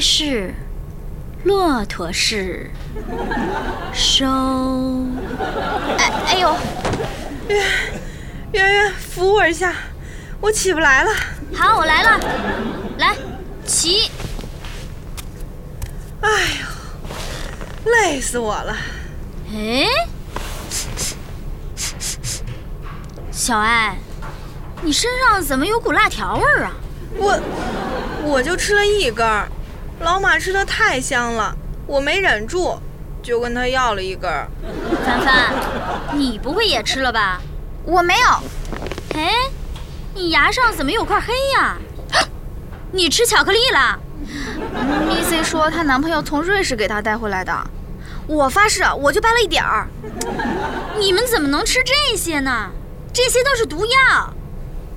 鸡是，骆驼是，收。哎哎呦，圆圆，扶我一下，我起不来了。好，我来了，来，起。哎呦，累死我了。哎，小艾，你身上怎么有股辣条味儿啊？我我就吃了一根儿，老马吃的太香了，我没忍住，就跟他要了一根儿。凡凡，你不会也吃了吧？我没有。哎，你牙上怎么有块黑呀？你吃巧克力了？Missy 说她男朋友从瑞士给她带回来的。我发誓，我就掰了一点儿。你们怎么能吃这些呢？这些都是毒药。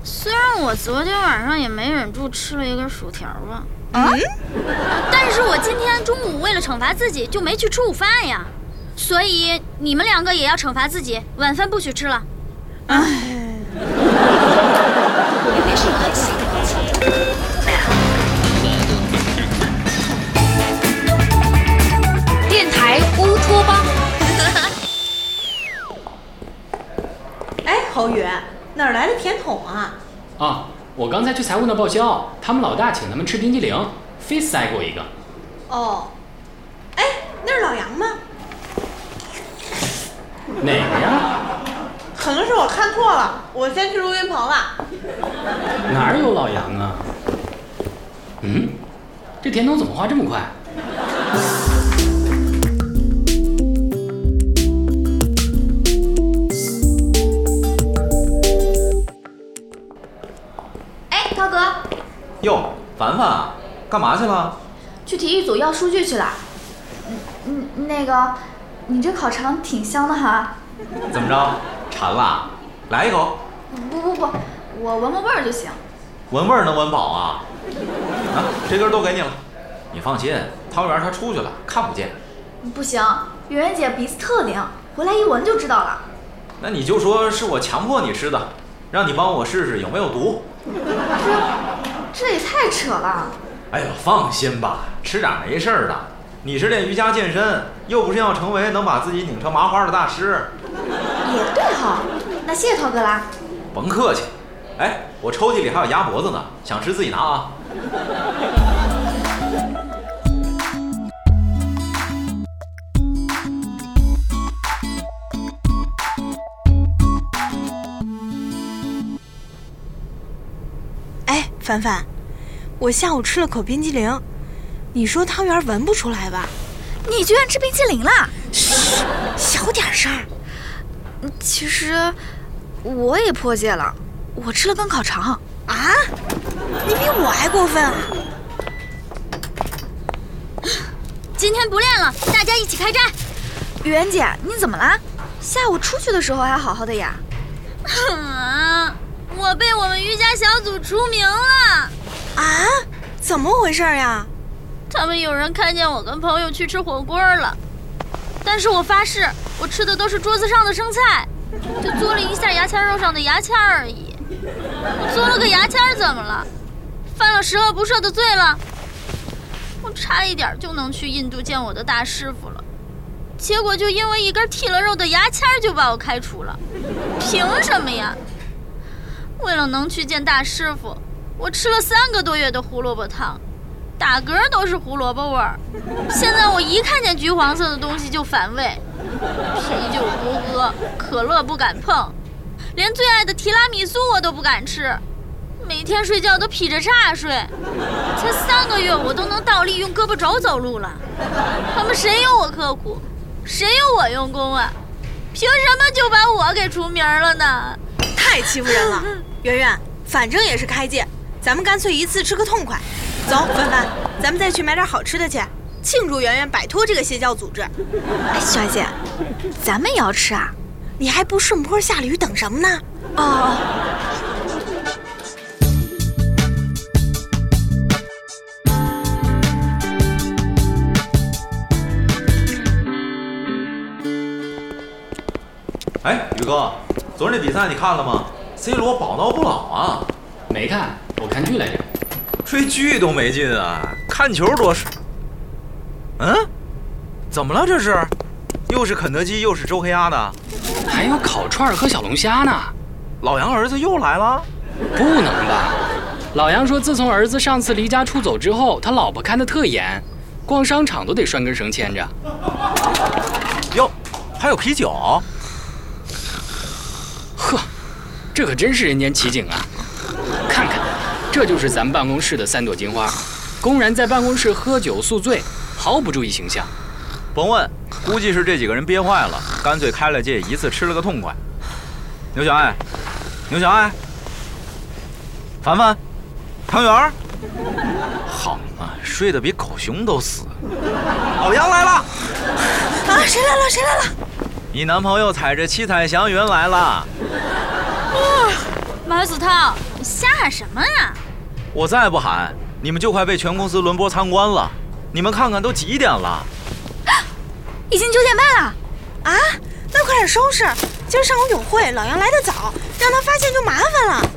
虽然我昨天晚上也没忍住吃了一根薯条吧，嗯，但是我今天中午为了惩罚自己就没去吃午饭呀。所以你们两个也要惩罚自己，晚饭不许吃了。哎，电台乌托邦。哎。侯宇，哪儿来的甜筒啊？啊，我刚才去财务那报销，他们老大请他们吃冰激凌，非塞给我一个。哦，哎，那是老杨吗？哪个呀？可能是我看错了，我先去录音棚了。哪有老杨啊？嗯，这甜筒怎么画这么快？哟，凡凡啊，干嘛去了？去体育组要数据去了。嗯嗯，那个，你这烤肠挺香的哈。怎么着，馋了？来一口。不不不，我闻闻味儿就行。闻味儿能闻饱啊？啊，这根都给你了。你放心，汤圆他出去了，看不见。不行，圆圆姐鼻子特灵，回来一闻就知道了。那你就说是我强迫你吃的，让你帮我试试有没有毒。这。这也太扯了！哎呦，放心吧，吃点没事儿的。你是练瑜伽健身，又不是要成为能把自己拧成麻花的大师。也对哈，那谢谢涛哥啦。甭客气。哎，我抽屉里还有鸭脖子呢，想吃自己拿啊。凡凡，我下午吃了口冰激凌，你说汤圆闻不出来吧？你居然吃冰激凌了？嘘，小点声。其实我也破戒了，我吃了根烤肠。啊？你比我还过分啊！今天不练了，大家一起开战。媛姐，你怎么了？下午出去的时候还好好的呀。我被我们瑜伽小组除名了，啊？怎么回事呀？他们有人看见我跟朋友去吃火锅了，但是我发誓，我吃的都是桌子上的生菜，就嘬了一下牙签肉上的牙签而已。我嘬了个牙签怎么了？犯了十恶不赦的罪了？我差一点就能去印度见我的大师傅了，结果就因为一根剃了肉的牙签就把我开除了，凭什么呀？为了能去见大师傅，我吃了三个多月的胡萝卜汤，打嗝都是胡萝卜味儿。现在我一看见橘黄色的东西就反胃，啤酒不喝，可乐不敢碰，连最爱的提拉米苏我都不敢吃，每天睡觉都劈着叉睡。才三个月，我都能倒立用胳膊肘走路了。他们谁有我刻苦，谁有我用功啊？凭什么就把我给除名了呢？太欺负人了！圆圆，反正也是开戒，咱们干脆一次吃个痛快。走，凡凡，咱们再去买点好吃的去，庆祝圆圆摆脱这个邪教组织。哎，小姐，咱们也要吃啊？你还不顺坡下驴，等什么呢？哦。哎，宇哥，昨日那比赛你看了吗？C 罗宝刀不老啊！没看，我看剧来着。追剧都没劲啊，看球多爽。嗯，怎么了这是？又是肯德基又是周黑鸭的，还有烤串儿和小龙虾呢。老杨儿子又来了？不能吧？老杨说，自从儿子上次离家出走之后，他老婆看得特严，逛商场都得拴根绳牵着。哟，还有啤酒？呵，这可真是人间奇景啊！看看，这就是咱们办公室的三朵金花，公然在办公室喝酒宿醉，毫不注意形象。甭问，估计是这几个人憋坏了，干脆开了戒，一次吃了个痛快。牛小爱，牛小爱，凡凡，汤圆儿，好嘛，睡得比狗熊都死。老杨来了，啊，谁来了？谁来了？你男朋友踩着七彩祥云来了。马子涛，你瞎喊什么呀？我再不喊，你们就快被全公司轮播参观了。你们看看都几点了？已经九点半了。啊，那快点收拾！今儿上午有会，老杨来得早，让他发现就麻烦了。